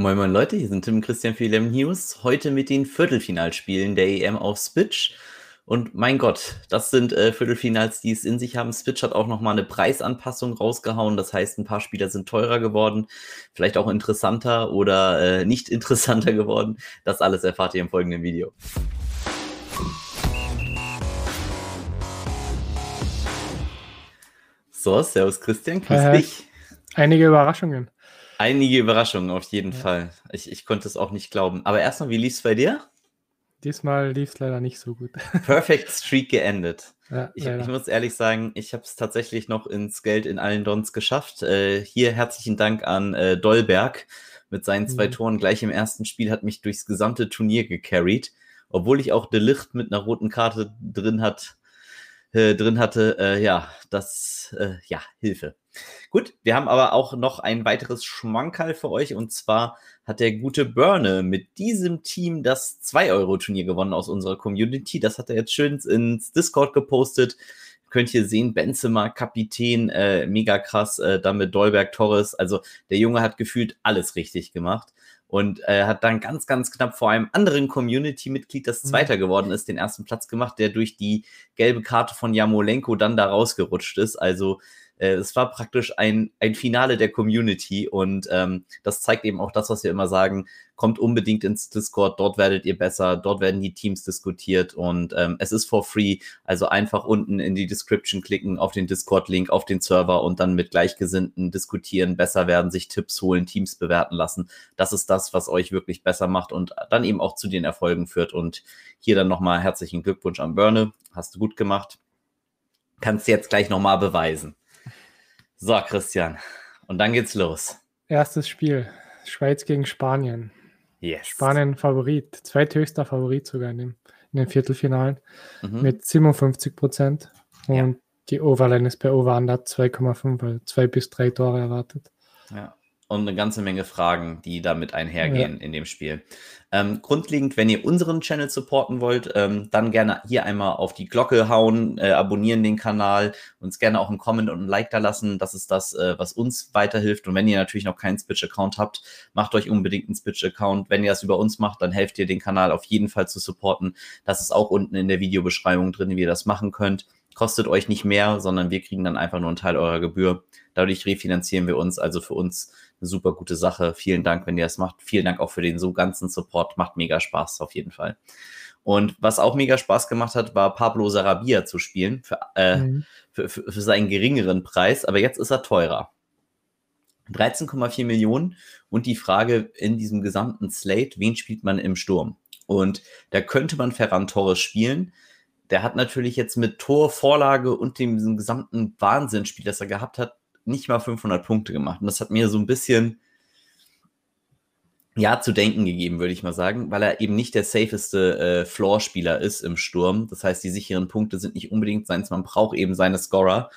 Moin Moin Leute, hier sind Tim und Christian für EM News. Heute mit den Viertelfinalspielen der EM auf Switch. Und mein Gott, das sind äh, Viertelfinals, die es in sich haben. Switch hat auch nochmal eine Preisanpassung rausgehauen. Das heißt, ein paar Spieler sind teurer geworden, vielleicht auch interessanter oder äh, nicht interessanter geworden. Das alles erfahrt ihr im folgenden Video. So, Servus Christian, grüß Äh, dich. Einige Überraschungen. Einige Überraschungen auf jeden Fall. Ich, ich konnte es auch nicht glauben. Aber erstmal, wie lief es bei dir? Diesmal lief es leider nicht so gut. Perfect Streak geendet. Ja, Ich, ich muss ehrlich sagen, ich habe es tatsächlich noch ins Geld in allen Dons geschafft. Äh, hier herzlichen Dank an äh, Dolberg mit seinen zwei Mhm. Toren gleich im ersten Spiel hat mich durchs gesamte Turnier gecarried, obwohl ich auch De Licht mit einer roten Karte drin hat, äh, drin hatte. Äh, ja, das äh, ja Hilfe. Gut, wir haben aber auch noch ein weiteres Schmankerl für euch und zwar hat der gute Börne mit diesem Team das 2-Euro-Turnier gewonnen aus unserer Community. Das hat er jetzt schön ins Discord gepostet. Könnt ihr sehen, Benzema, Kapitän, äh, mega krass, äh, dann mit Dolberg Torres. Also der Junge hat gefühlt alles richtig gemacht und äh, hat dann ganz, ganz knapp vor einem anderen Community-Mitglied, das Mhm. Zweiter geworden ist, den ersten Platz gemacht, der durch die gelbe Karte von Jamolenko dann da rausgerutscht ist. Also äh, es war praktisch ein, ein Finale der Community und ähm, das zeigt eben auch das, was wir immer sagen. Kommt unbedingt ins Discord, dort werdet ihr besser, dort werden die Teams diskutiert und ähm, es ist for free. Also einfach unten in die Description klicken, auf den Discord-Link, auf den Server und dann mit Gleichgesinnten diskutieren, besser werden, sich Tipps holen, Teams bewerten lassen. Das ist das, was euch wirklich besser macht und dann eben auch zu den Erfolgen führt. Und hier dann nochmal herzlichen Glückwunsch an Börne. Hast du gut gemacht. Kannst jetzt gleich nochmal beweisen. So, Christian. Und dann geht's los. Erstes Spiel. Schweiz gegen Spanien. Yes. Spanien Favorit. Zweithöchster Favorit sogar in, dem, in den Viertelfinalen Mhm. mit 57 Prozent. Und Ja. die Overline ist bei Over Under 2,5, also zwei bis drei Tore erwartet. Ja. Und eine ganze Menge Fragen, die damit einhergehen in dem Spiel. Ähm, grundlegend, wenn ihr unseren Channel supporten wollt, ähm, dann gerne hier einmal auf die Glocke hauen, äh, abonnieren den Kanal, uns gerne auch einen Comment und ein Like da lassen. Das ist das, äh, was uns weiterhilft. Und wenn ihr natürlich noch keinen Switch-Account habt, macht euch unbedingt einen Switch-Account. Wenn ihr das über uns macht, dann helft ihr den Kanal auf jeden Fall zu supporten. Das ist auch unten in der Videobeschreibung drin, wie ihr das machen könnt. Kostet euch nicht mehr, sondern wir kriegen dann einfach nur einen Teil eurer Gebühr. Dadurch refinanzieren wir uns. Also für uns eine super gute Sache. Vielen Dank, wenn ihr das macht. Vielen Dank auch für den so ganzen Support. Macht mega Spaß auf jeden Fall. Und was auch mega Spaß gemacht hat, war Pablo Sarabia zu spielen für, äh, Mhm. für, für, für seinen geringeren Preis. Aber jetzt ist er teurer. 13,4 Millionen. Und die Frage in diesem gesamten Slate, wen spielt man im Sturm? Und da könnte man Ferran Torres spielen. Der hat natürlich jetzt mit Tor, Vorlage und dem diesem gesamten Wahnsinnsspiel, das er gehabt hat, nicht mal 500 Punkte gemacht. Und das hat mir so ein bisschen, ja, zu denken gegeben, würde ich mal sagen, weil er eben nicht der safeste äh, Floor-Spieler ist im Sturm. Das heißt, die sicheren Punkte sind nicht unbedingt seins. Man braucht eben seine Scorer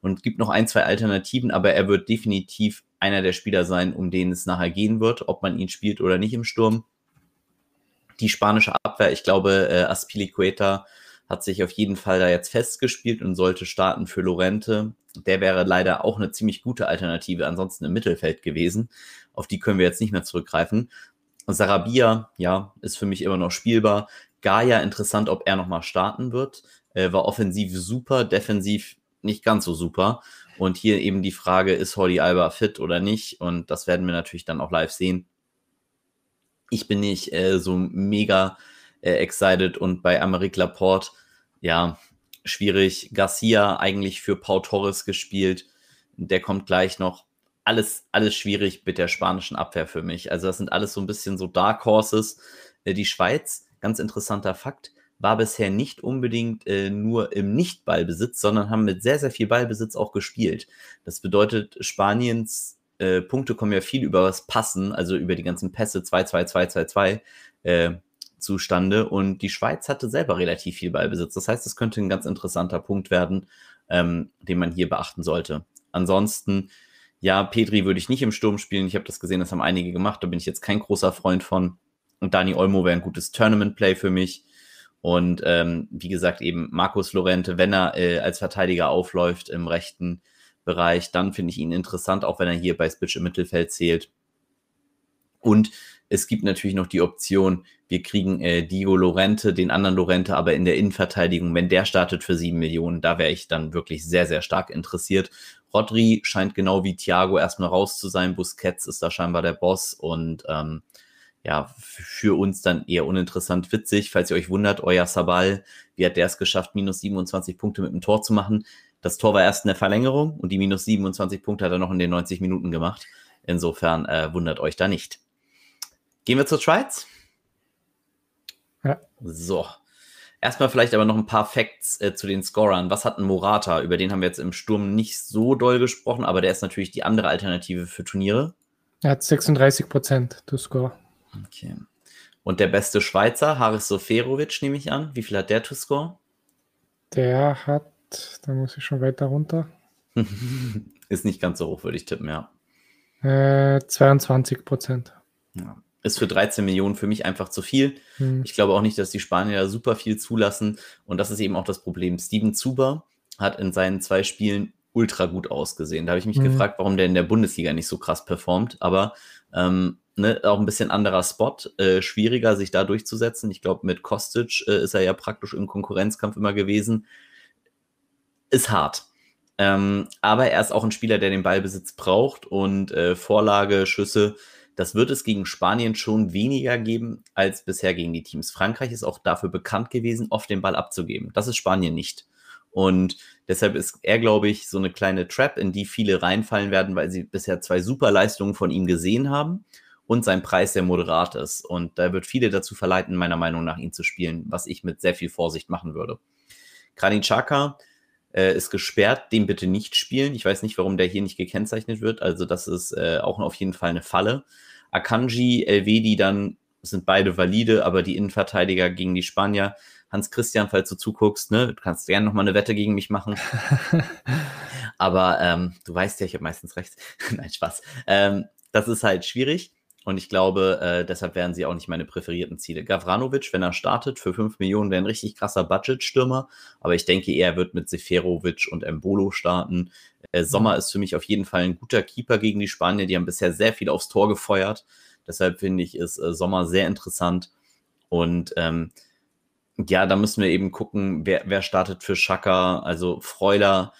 und gibt noch ein, zwei Alternativen, aber er wird definitiv einer der Spieler sein, um den es nachher gehen wird, ob man ihn spielt oder nicht im Sturm. Die spanische Abwehr, ich glaube, äh, Aspilicueta hat sich auf jeden Fall da jetzt festgespielt und sollte starten für Lorente. Der wäre leider auch eine ziemlich gute Alternative ansonsten im Mittelfeld gewesen. Auf die können wir jetzt nicht mehr zurückgreifen. Sarabia, ja, ist für mich immer noch spielbar. Gaia, interessant, ob er nochmal starten wird. Äh, war offensiv super, defensiv nicht ganz so super. Und hier eben die Frage, ist Jordi Alba fit oder nicht? Und das werden wir natürlich dann auch live sehen. Ich bin nicht äh, so mega äh, excited und bei Amerik Laporte, ja, schwierig. Garcia eigentlich für Pau Torres gespielt. Der kommt gleich noch. Alles, alles schwierig mit der spanischen Abwehr für mich. Also, das sind alles so ein bisschen so Dark Horses. Äh, die Schweiz, ganz interessanter Fakt, war bisher nicht unbedingt äh, nur im Nicht-Ballbesitz, sondern haben mit sehr, sehr viel Ballbesitz auch gespielt. Das bedeutet, Spaniens äh, Punkte kommen ja viel über das Passen, also über die ganzen Pässe 2-2-2-2-2 äh, zustande. Und die Schweiz hatte selber relativ viel Ballbesitz. Das heißt, es könnte ein ganz interessanter Punkt werden, ähm, den man hier beachten sollte. Ansonsten, ja, Petri würde ich nicht im Sturm spielen. Ich habe das gesehen, das haben einige gemacht. Da bin ich jetzt kein großer Freund von. Und Dani Olmo wäre ein gutes Tournament-Play für mich. Und ähm, wie gesagt, eben Markus Lorente, wenn er äh, als Verteidiger aufläuft im rechten Bereich, dann finde ich ihn interessant, auch wenn er hier bei Spitch im Mittelfeld zählt. Und es gibt natürlich noch die Option, wir kriegen äh, Diego Lorente, den anderen Lorente, aber in der Innenverteidigung, wenn der startet für sieben Millionen, da wäre ich dann wirklich sehr, sehr stark interessiert. Rodri scheint genau wie Thiago erstmal raus zu sein. Busquets ist da scheinbar der Boss und ähm, ja, für uns dann eher uninteressant witzig. Falls ihr euch wundert, euer Sabal, wie hat der es geschafft, minus 27 Punkte mit dem Tor zu machen? Das Tor war erst in der Verlängerung und die minus 27 Punkte hat er noch in den 90 Minuten gemacht. Insofern äh, wundert euch da nicht. Gehen wir zur Schweiz? Ja. So. Erstmal vielleicht aber noch ein paar Facts äh, zu den Scorern. Was hat ein Morata? Über den haben wir jetzt im Sturm nicht so doll gesprochen, aber der ist natürlich die andere Alternative für Turniere. Er hat 36 Prozent to score. Okay. Und der beste Schweizer, Haris Soferovic, nehme ich an. Wie viel hat der to score? Der hat, da muss ich schon weiter runter. ist nicht ganz so hoch, würde ich tippen, ja. Äh, 22 Prozent. Ja ist für 13 Millionen für mich einfach zu viel. Hm. Ich glaube auch nicht, dass die Spanier da super viel zulassen. Und das ist eben auch das Problem. Steven Zuber hat in seinen zwei Spielen ultra gut ausgesehen. Da habe ich mich hm. gefragt, warum der in der Bundesliga nicht so krass performt. Aber ähm, ne, auch ein bisschen anderer Spot, äh, schwieriger, sich da durchzusetzen. Ich glaube, mit Kostic äh, ist er ja praktisch im Konkurrenzkampf immer gewesen. Ist hart. Ähm, aber er ist auch ein Spieler, der den Ballbesitz braucht und äh, Vorlage, Schüsse das wird es gegen Spanien schon weniger geben als bisher gegen die Teams. Frankreich ist auch dafür bekannt gewesen, oft den Ball abzugeben. Das ist Spanien nicht. Und deshalb ist er, glaube ich, so eine kleine Trap, in die viele reinfallen werden, weil sie bisher zwei super Leistungen von ihm gesehen haben und sein Preis sehr moderat ist. Und da wird viele dazu verleiten, meiner Meinung nach, ihn zu spielen, was ich mit sehr viel Vorsicht machen würde. Granit Xhaka äh, ist gesperrt, den bitte nicht spielen. Ich weiß nicht, warum der hier nicht gekennzeichnet wird. Also das ist äh, auch auf jeden Fall eine Falle. Akanji, Elvedi dann sind beide valide, aber die Innenverteidiger gegen die Spanier. Hans Christian, falls du zuguckst, ne, du kannst gerne noch mal eine Wette gegen mich machen. aber ähm, du weißt ja, ich habe meistens recht. Nein, Spaß. Ähm, das ist halt schwierig. Und ich glaube, äh, deshalb wären sie auch nicht meine präferierten Ziele. Gavranovic, wenn er startet, für 5 Millionen wäre ein richtig krasser Budgetstürmer. Aber ich denke, er wird mit Seferovic und Embolo starten. Äh, Sommer ist für mich auf jeden Fall ein guter Keeper gegen die Spanier. Die haben bisher sehr viel aufs Tor gefeuert. Deshalb finde ich, ist äh, Sommer sehr interessant. Und ähm, ja, da müssen wir eben gucken, wer, wer startet für Schaka. Also Freuler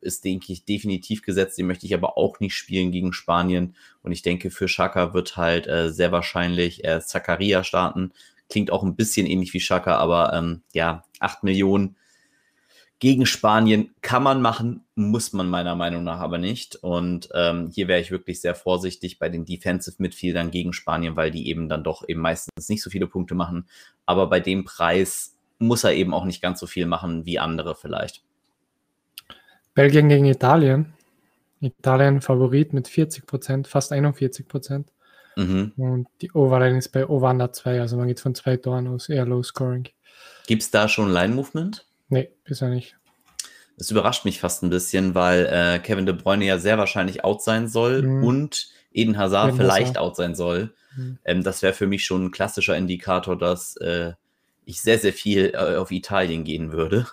ist, denke ich, definitiv gesetzt. Den möchte ich aber auch nicht spielen gegen Spanien. Und ich denke, für Schaka wird halt äh, sehr wahrscheinlich äh, Zakaria starten. Klingt auch ein bisschen ähnlich wie Schaka, aber ähm, ja, 8 Millionen gegen Spanien kann man machen, muss man meiner Meinung nach aber nicht. Und ähm, hier wäre ich wirklich sehr vorsichtig bei den Defensive Midfieldern gegen Spanien, weil die eben dann doch eben meistens nicht so viele Punkte machen. Aber bei dem Preis muss er eben auch nicht ganz so viel machen wie andere vielleicht. Belgien gegen Italien. Italien Favorit mit 40 Prozent, fast 41 Prozent. Mhm. Und die Overline ist bei Over Under 2, also man geht von zwei Toren aus, eher Low Scoring. Gibt es da schon Line-Movement? Nee, bisher nicht. Das überrascht mich fast ein bisschen, weil äh, Kevin De Bruyne ja sehr wahrscheinlich out sein soll mhm. und Eden Hazard Eden vielleicht Hazard. out sein soll. Mhm. Ähm, das wäre für mich schon ein klassischer Indikator, dass äh, ich sehr, sehr viel äh, auf Italien gehen würde.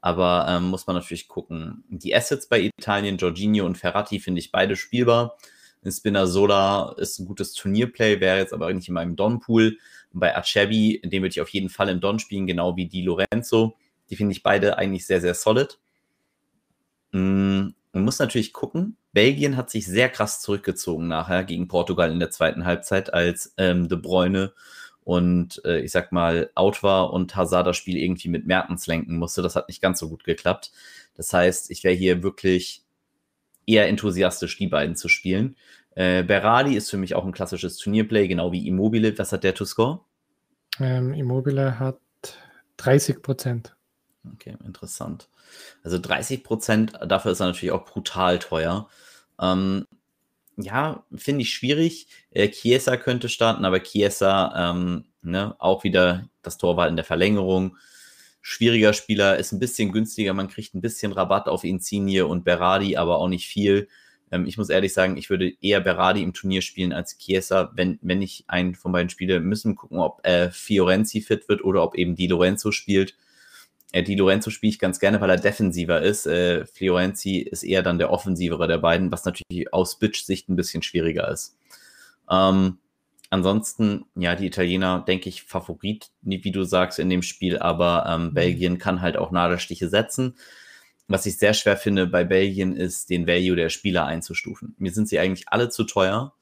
Aber ähm, muss man natürlich gucken. Die Assets bei Italien, Jorginho und Ferrati, finde ich beide spielbar. Spinazzola ist ein gutes Turnierplay, wäre jetzt aber nicht in meinem Don-Pool. Bei Acerbi, den würde ich auf jeden Fall im Don spielen, genau wie Di Lorenzo. Die finde ich beide eigentlich sehr, sehr solid. Mm, man muss natürlich gucken. Belgien hat sich sehr krass zurückgezogen nachher gegen Portugal in der zweiten Halbzeit, als ähm, De Bruyne und äh, ich sag mal, out war und Hazard das Spiel irgendwie mit Mertens lenken musste. Das hat nicht ganz so gut geklappt. Das heißt, ich wäre hier wirklich eher enthusiastisch, die beiden zu spielen. Äh, Berardi ist für mich auch ein klassisches Turnierplay, genau wie Immobile. Was hat der to score? Ähm, Immobile hat 30 Prozent. Okay, interessant. Also 30 Prozent, dafür ist er natürlich auch brutal teuer. Ähm, ja, finde ich schwierig. Äh, Chiesa könnte starten, aber Chiesa ähm, ne, auch wieder das Tor war in der Verlängerung. Schwieriger Spieler, ist ein bisschen günstiger, man kriegt ein bisschen Rabatt auf Insigne und Berardi, aber auch nicht viel. Ähm, ich muss ehrlich sagen, ich würde eher Berardi im Turnier spielen als Chiesa, wenn, wenn ich einen von beiden spiele. Müssen gucken, ob äh, Fiorenzi fit wird oder ob eben Di Lorenzo spielt. Äh, Di Lorenzo spiele ich ganz gerne, weil er defensiver ist. Äh, Fiorenzi ist eher dann der offensivere der beiden, was natürlich aus Bitch-Sicht ein bisschen schwieriger ist. Ähm, ansonsten, ja, die Italiener, denke ich, Favorit, wie du sagst, in dem Spiel, aber ähm, mhm. Belgien kann halt auch Nadelstiche setzen. Was ich sehr schwer finde bei Belgien ist, den Value der Spieler einzustufen. Mir sind sie eigentlich alle zu teuer.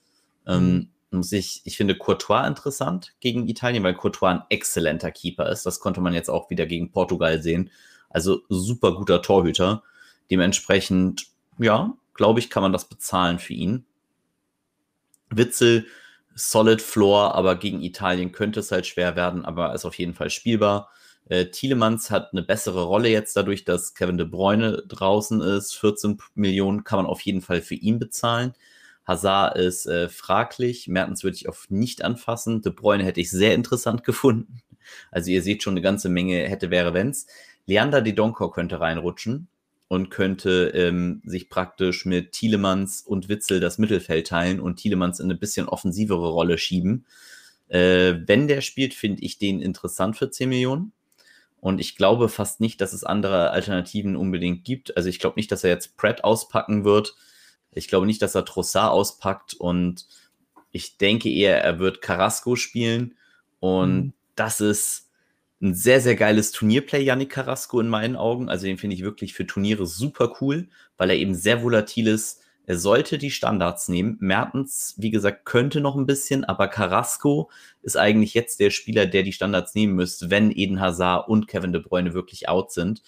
Ähm, mhm. Muss ich, ich finde Courtois interessant gegen Italien, weil Courtois ein exzellenter Keeper ist. Das konnte man jetzt auch wieder gegen Portugal sehen. Also super guter Torhüter. Dementsprechend, ja, glaube ich, kann man das bezahlen für ihn. Witzel, solid Floor, aber gegen Italien könnte es halt schwer werden, aber ist auf jeden Fall spielbar. Äh, Thielemanns hat eine bessere Rolle jetzt dadurch, dass Kevin de Bruyne draußen ist. 14 Millionen kann man auf jeden Fall für ihn bezahlen. Hazard ist äh, fraglich. Mertens würde ich auf nicht anfassen. De Bruyne hätte ich sehr interessant gefunden. Also ihr seht schon eine ganze Menge hätte, wäre, wenn's. Leander de Donko könnte reinrutschen und könnte ähm, sich praktisch mit Thielemanns und Witzel das Mittelfeld teilen und Thielemanns in eine bisschen offensivere Rolle schieben. Äh, wenn der spielt, finde ich den interessant für 10 Millionen. Und ich glaube fast nicht, dass es andere Alternativen unbedingt gibt. Also ich glaube nicht, dass er jetzt Pratt auspacken wird. Ich glaube nicht, dass er Trossard auspackt. Und ich denke eher, er wird Carrasco spielen. Und mhm. das ist ein sehr, sehr geiles Turnierplay, Yannick Carrasco in meinen Augen. Also den finde ich wirklich für Turniere super cool, weil er eben sehr volatil ist. Er sollte die Standards nehmen. Mertens, wie gesagt, könnte noch ein bisschen, aber Carrasco ist eigentlich jetzt der Spieler, der die Standards nehmen müsste, wenn Eden Hazard und Kevin De Bruyne wirklich out sind.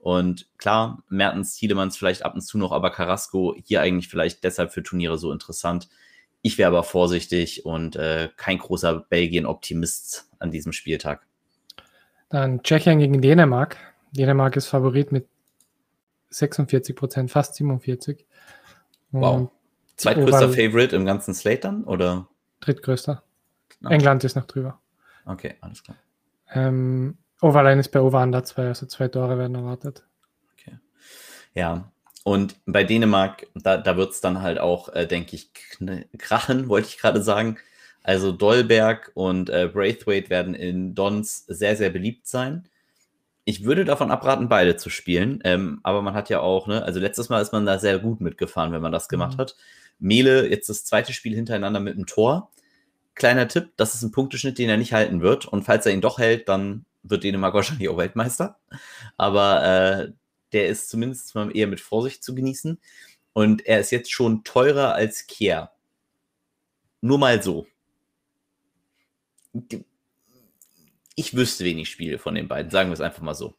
Und klar, Mertens, Tiedemanns vielleicht ab und zu noch, aber Carrasco hier eigentlich vielleicht deshalb für Turniere so interessant. Ich wäre aber vorsichtig und äh, kein großer Belgien-Optimist an diesem Spieltag. Dann Tschechien gegen Dänemark. Dänemark ist Favorit mit 46 Prozent, fast 47. Und wow. Zweitgrößter Favorite im ganzen Slate dann, oder? Drittgrößter. Okay. England ist noch drüber. Okay, alles klar. Ähm, Overline ist bei Over Under 2, also zwei Tore werden erwartet. Okay. Ja, und bei Dänemark, da, da wird es dann halt auch, äh, denke ich, krachen, wollte ich gerade sagen. Also Dolberg und äh, Braithwaite werden in Dons sehr, sehr beliebt sein. Ich würde davon abraten, beide zu spielen. Ähm, aber man hat ja auch, ne, also letztes Mal ist man da sehr gut mitgefahren, wenn man das gemacht mhm. hat. Mele, jetzt das zweite Spiel hintereinander mit einem Tor. Kleiner Tipp, das ist ein Punkteschnitt, den er nicht halten wird. Und falls er ihn doch hält, dann wird Dänemark wahrscheinlich auch Weltmeister. Aber äh, der ist zumindest mal eher mit Vorsicht zu genießen. Und er ist jetzt schon teurer als Kier. Nur mal so ich wüsste wenig Spiele von den beiden, sagen wir es einfach mal so.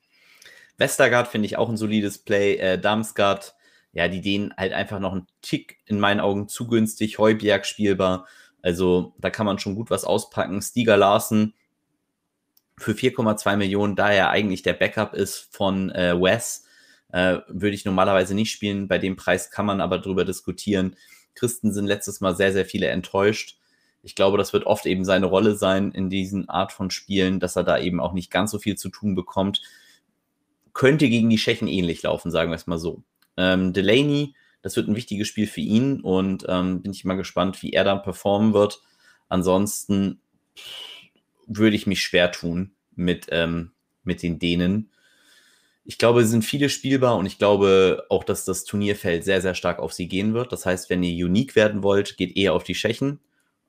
Westergaard finde ich auch ein solides Play. Äh, Damsgaard, ja, die denen halt einfach noch einen Tick in meinen Augen zu günstig. Heubjerg spielbar. Also da kann man schon gut was auspacken. Stieger Larsen für 4,2 Millionen, da er eigentlich der Backup ist von äh, Wes, äh, würde ich normalerweise nicht spielen. Bei dem Preis kann man aber drüber diskutieren. Christen sind letztes Mal sehr, sehr viele enttäuscht ich glaube, das wird oft eben seine Rolle sein in diesen Art von Spielen, dass er da eben auch nicht ganz so viel zu tun bekommt. Könnte gegen die Tschechen ähnlich laufen, sagen wir es mal so. Ähm, Delaney, das wird ein wichtiges Spiel für ihn und ähm, bin ich mal gespannt, wie er dann performen wird. Ansonsten würde ich mich schwer tun mit, ähm, mit den Dänen. Ich glaube, es sind viele spielbar und ich glaube auch, dass das Turnierfeld sehr, sehr stark auf sie gehen wird. Das heißt, wenn ihr unique werden wollt, geht eher auf die Tschechen.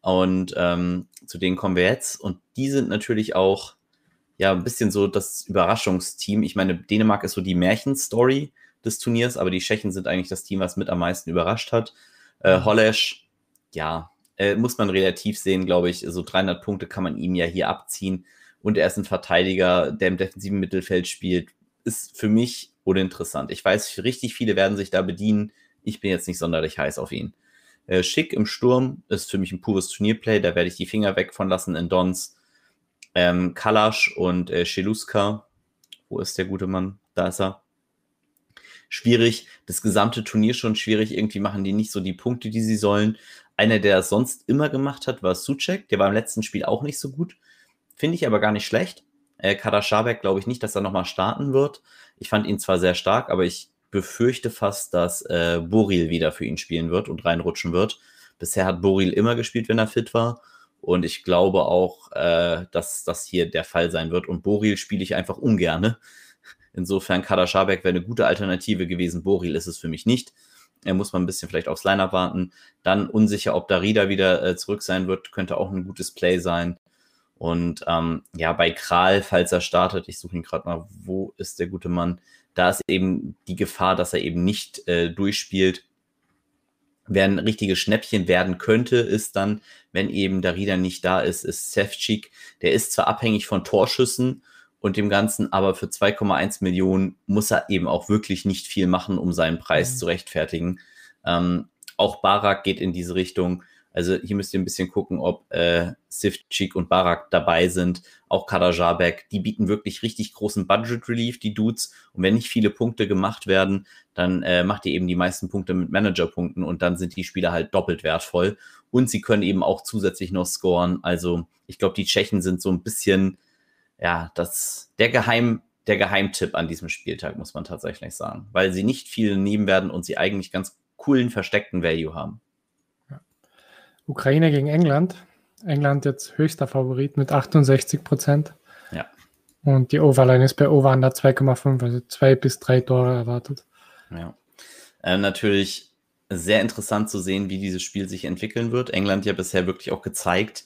Und ähm, zu denen kommen wir jetzt. Und die sind natürlich auch ja ein bisschen so das Überraschungsteam. Ich meine, Dänemark ist so die Märchenstory des Turniers, aber die Tschechen sind eigentlich das Team, was mit am meisten überrascht hat. Äh, mhm. Hollesch, ja, äh, muss man relativ sehen, glaube ich. So 300 Punkte kann man ihm ja hier abziehen. Und er ist ein Verteidiger, der im defensiven Mittelfeld spielt. Ist für mich uninteressant. Ich weiß, richtig viele werden sich da bedienen. Ich bin jetzt nicht sonderlich heiß auf ihn. Äh, Schick im Sturm ist für mich ein pures Turnierplay, da werde ich die Finger weg von lassen in Dons. Ähm, Kalasch und äh, Scheluska. Wo ist der gute Mann? Da ist er. Schwierig. Das gesamte Turnier schon schwierig. Irgendwie machen die nicht so die Punkte, die sie sollen. Einer, der das sonst immer gemacht hat, war Suchek. Der war im letzten Spiel auch nicht so gut. Finde ich aber gar nicht schlecht. Äh, Kader Schabek glaube ich nicht, dass er nochmal starten wird. Ich fand ihn zwar sehr stark, aber ich befürchte fast, dass äh, Boril wieder für ihn spielen wird und reinrutschen wird. Bisher hat Boril immer gespielt, wenn er fit war. Und ich glaube auch, äh, dass das hier der Fall sein wird. Und Boril spiele ich einfach ungerne. Insofern Kader Schabek wäre eine gute Alternative gewesen. Boril ist es für mich nicht. Er muss man ein bisschen vielleicht aufs Line-Up warten. Dann unsicher, ob Darida wieder äh, zurück sein wird, könnte auch ein gutes Play sein. Und ähm, ja, bei Kral, falls er startet, ich suche ihn gerade mal, wo ist der gute Mann? Da ist eben die Gefahr, dass er eben nicht äh, durchspielt. Wer ein richtiges Schnäppchen werden könnte, ist dann, wenn eben Darida nicht da ist, ist Sefcik. Der ist zwar abhängig von Torschüssen und dem Ganzen, aber für 2,1 Millionen muss er eben auch wirklich nicht viel machen, um seinen Preis mhm. zu rechtfertigen. Ähm, auch Barak geht in diese Richtung. Also hier müsst ihr ein bisschen gucken, ob äh, Sifchik und Barak dabei sind. Auch Kader Jabek, die bieten wirklich richtig großen Budget Relief, die Dudes. Und wenn nicht viele Punkte gemacht werden, dann äh, macht ihr eben die meisten Punkte mit Manager-Punkten und dann sind die Spieler halt doppelt wertvoll. Und sie können eben auch zusätzlich noch scoren. Also ich glaube, die Tschechen sind so ein bisschen, ja, das, der Geheim, der Geheimtipp an diesem Spieltag, muss man tatsächlich sagen. Weil sie nicht viel nehmen werden und sie eigentlich ganz coolen versteckten Value haben. Ukraine gegen England. England jetzt höchster Favorit mit 68 Prozent. Ja. Und die Overline ist bei Over 2,5, also zwei bis drei Tore erwartet. Ja. Äh, natürlich sehr interessant zu sehen, wie dieses Spiel sich entwickeln wird. England ja bisher wirklich auch gezeigt,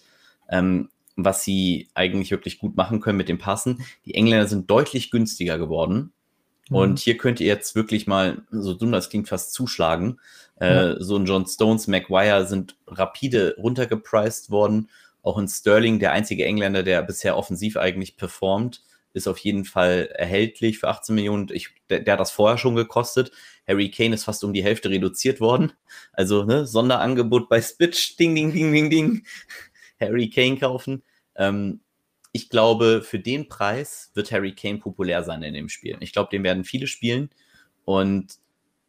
ähm, was sie eigentlich wirklich gut machen können mit dem Passen. Die Engländer sind deutlich günstiger geworden. Mhm. Und hier könnt ihr jetzt wirklich mal, so dumm das klingt, fast zuschlagen. Äh, so ein John Stones, Maguire sind rapide runtergepriced worden. Auch ein Sterling, der einzige Engländer, der bisher offensiv eigentlich performt, ist auf jeden Fall erhältlich für 18 Millionen. Ich, der, der, hat das vorher schon gekostet. Harry Kane ist fast um die Hälfte reduziert worden. Also ne, Sonderangebot bei Spitch, ding, ding, ding, ding, ding. Harry Kane kaufen. Ähm, ich glaube, für den Preis wird Harry Kane populär sein in dem Spiel. Ich glaube, den werden viele spielen. Und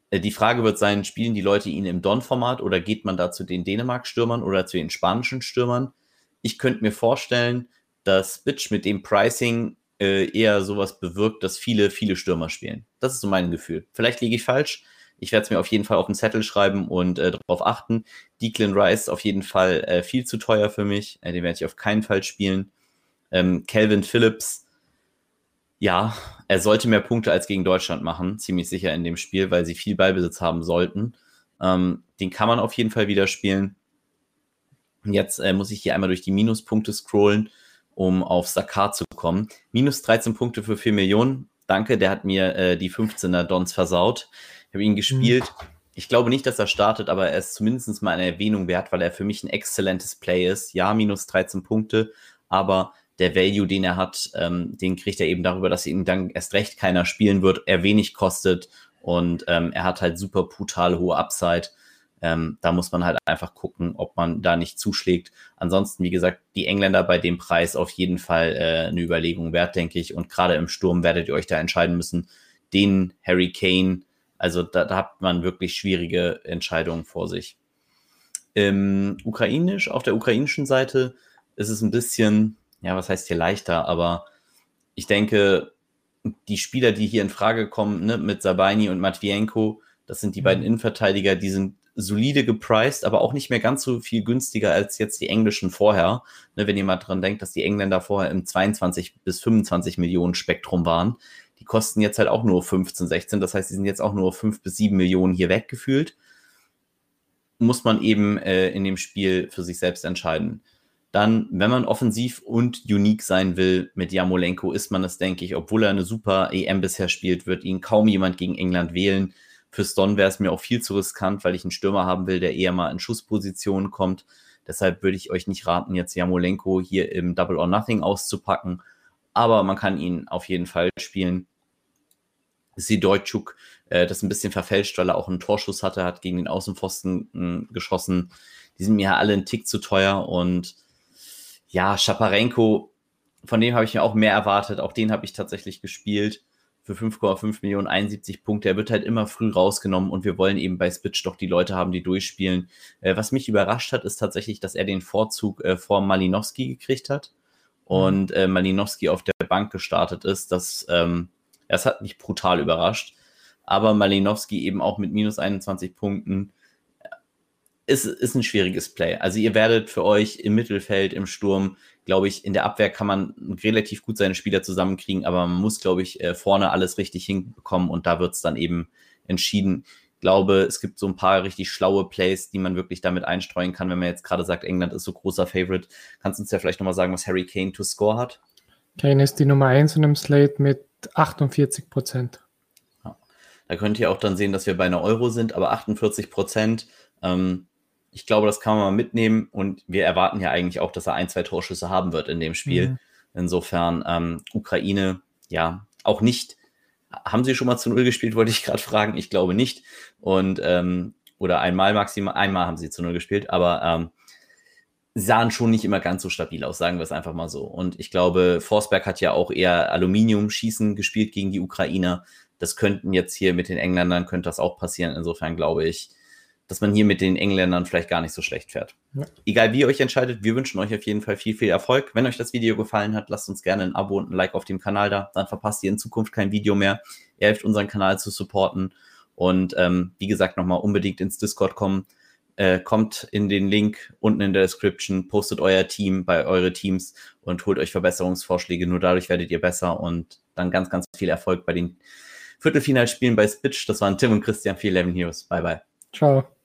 äh, die Frage wird sein, spielen die Leute ihn im Don-Format oder geht man da zu den Dänemark-Stürmern oder zu den spanischen Stürmern? Ich könnte mir vorstellen, dass Bitch mit dem Pricing äh, eher sowas bewirkt, dass viele, viele Stürmer spielen. Das ist so mein Gefühl. Vielleicht liege ich falsch. Ich werde es mir auf jeden Fall auf den Zettel schreiben und äh, darauf achten. Declan Rice auf jeden Fall äh, viel zu teuer für mich. Äh, den werde ich auf keinen Fall spielen. Ähm, Calvin Phillips ja, er sollte mehr Punkte als gegen Deutschland machen, ziemlich sicher in dem Spiel, weil sie viel Ballbesitz haben sollten. Ähm, den kann man auf jeden Fall wieder spielen. Jetzt äh, muss ich hier einmal durch die Minuspunkte scrollen, um auf Sakar zu kommen. Minus 13 Punkte für 4 Millionen. Danke, der hat mir äh, die 15er Dons versaut. Habe ihn gespielt. Ich glaube nicht, dass er startet, aber er ist zumindest mal eine Erwähnung wert, weil er für mich ein exzellentes Play ist. Ja, minus 13 Punkte, aber der Value, den er hat, ähm, den kriegt er eben darüber, dass ihn dann erst recht keiner spielen wird, er wenig kostet und ähm, er hat halt super brutal hohe Upside. Ähm, da muss man halt einfach gucken, ob man da nicht zuschlägt. Ansonsten, wie gesagt, die Engländer bei dem Preis auf jeden Fall äh, eine Überlegung wert, denke ich. Und gerade im Sturm werdet ihr euch da entscheiden müssen. Den Harry Kane, also da, da hat man wirklich schwierige Entscheidungen vor sich. Im Ukrainisch, auf der ukrainischen Seite ist es ein bisschen, ja, was heißt hier leichter, aber ich denke, die Spieler, die hier in Frage kommen, ne, mit Sabani und Matvienko, das sind die mhm. beiden Innenverteidiger, die sind solide gepriced, aber auch nicht mehr ganz so viel günstiger als jetzt die englischen vorher. Ne, wenn ihr mal dran denkt, dass die Engländer vorher im 22 bis 25 Millionen Spektrum waren, kosten jetzt halt auch nur 15, 16. Das heißt, die sind jetzt auch nur 5 bis 7 Millionen hier weggefühlt. Muss man eben äh, in dem Spiel für sich selbst entscheiden. Dann, wenn man offensiv und unique sein will mit Jamolenko, ist man es, denke ich, obwohl er eine super EM bisher spielt, wird ihn kaum jemand gegen England wählen. Für Stone wäre es mir auch viel zu riskant, weil ich einen Stürmer haben will, der eher mal in Schusspositionen kommt. Deshalb würde ich euch nicht raten, jetzt Jamolenko hier im Double or Nothing auszupacken. Aber man kann ihn auf jeden Fall spielen. Sidojczuk, äh, das ein bisschen verfälscht, weil er auch einen Torschuss hatte, hat gegen den Außenpfosten äh, geschossen. Die sind mir alle einen Tick zu teuer und ja, Schaparenko, von dem habe ich mir auch mehr erwartet. Auch den habe ich tatsächlich gespielt für 5,5 Millionen, 71 Punkte. Er wird halt immer früh rausgenommen und wir wollen eben bei Spitch doch die Leute haben, die durchspielen. Äh, was mich überrascht hat, ist tatsächlich, dass er den Vorzug äh, vor Malinowski gekriegt hat und äh, Malinowski auf der Bank gestartet ist. Das, ähm, das hat mich brutal überrascht. Aber Malinowski eben auch mit minus 21 Punkten ist, ist ein schwieriges Play. Also ihr werdet für euch im Mittelfeld, im Sturm, glaube ich, in der Abwehr kann man relativ gut seine Spieler zusammenkriegen, aber man muss, glaube ich, äh, vorne alles richtig hinbekommen und da wird es dann eben entschieden. glaube, es gibt so ein paar richtig schlaue Plays, die man wirklich damit einstreuen kann, wenn man jetzt gerade sagt, England ist so großer Favorite. Kannst du uns ja vielleicht nochmal sagen, was Harry Kane to score hat? Kane ist die Nummer 1 in dem Slate mit 48 Prozent. Da könnt ihr auch dann sehen, dass wir bei einer Euro sind, aber 48 Prozent. Ähm, ich glaube, das kann man mal mitnehmen und wir erwarten ja eigentlich auch, dass er ein, zwei Torschüsse haben wird in dem Spiel. Mhm. Insofern, ähm, Ukraine, ja, auch nicht. Haben sie schon mal zu Null gespielt, wollte ich gerade fragen. Ich glaube nicht. Und, ähm, oder einmal maximal, einmal haben sie zu Null gespielt, aber ähm, sahen schon nicht immer ganz so stabil aus, sagen wir es einfach mal so. Und ich glaube, Forsberg hat ja auch eher Aluminium-Schießen gespielt gegen die Ukrainer. Das könnten jetzt hier mit den Engländern, könnte das auch passieren. Insofern glaube ich, dass man hier mit den Engländern vielleicht gar nicht so schlecht fährt. Ja. Egal wie ihr euch entscheidet, wir wünschen euch auf jeden Fall viel, viel Erfolg. Wenn euch das Video gefallen hat, lasst uns gerne ein Abo und ein Like auf dem Kanal da. Dann verpasst ihr in Zukunft kein Video mehr. Ihr helft unseren Kanal zu supporten. Und ähm, wie gesagt, nochmal unbedingt ins Discord kommen. Äh, kommt in den Link unten in der Description, postet euer Team bei eure Teams und holt euch Verbesserungsvorschläge. Nur dadurch werdet ihr besser und dann ganz, ganz viel Erfolg bei den Viertelfinalspielen bei Spitch. Das waren Tim und Christian für 11 Heroes. Bye, bye. Ciao.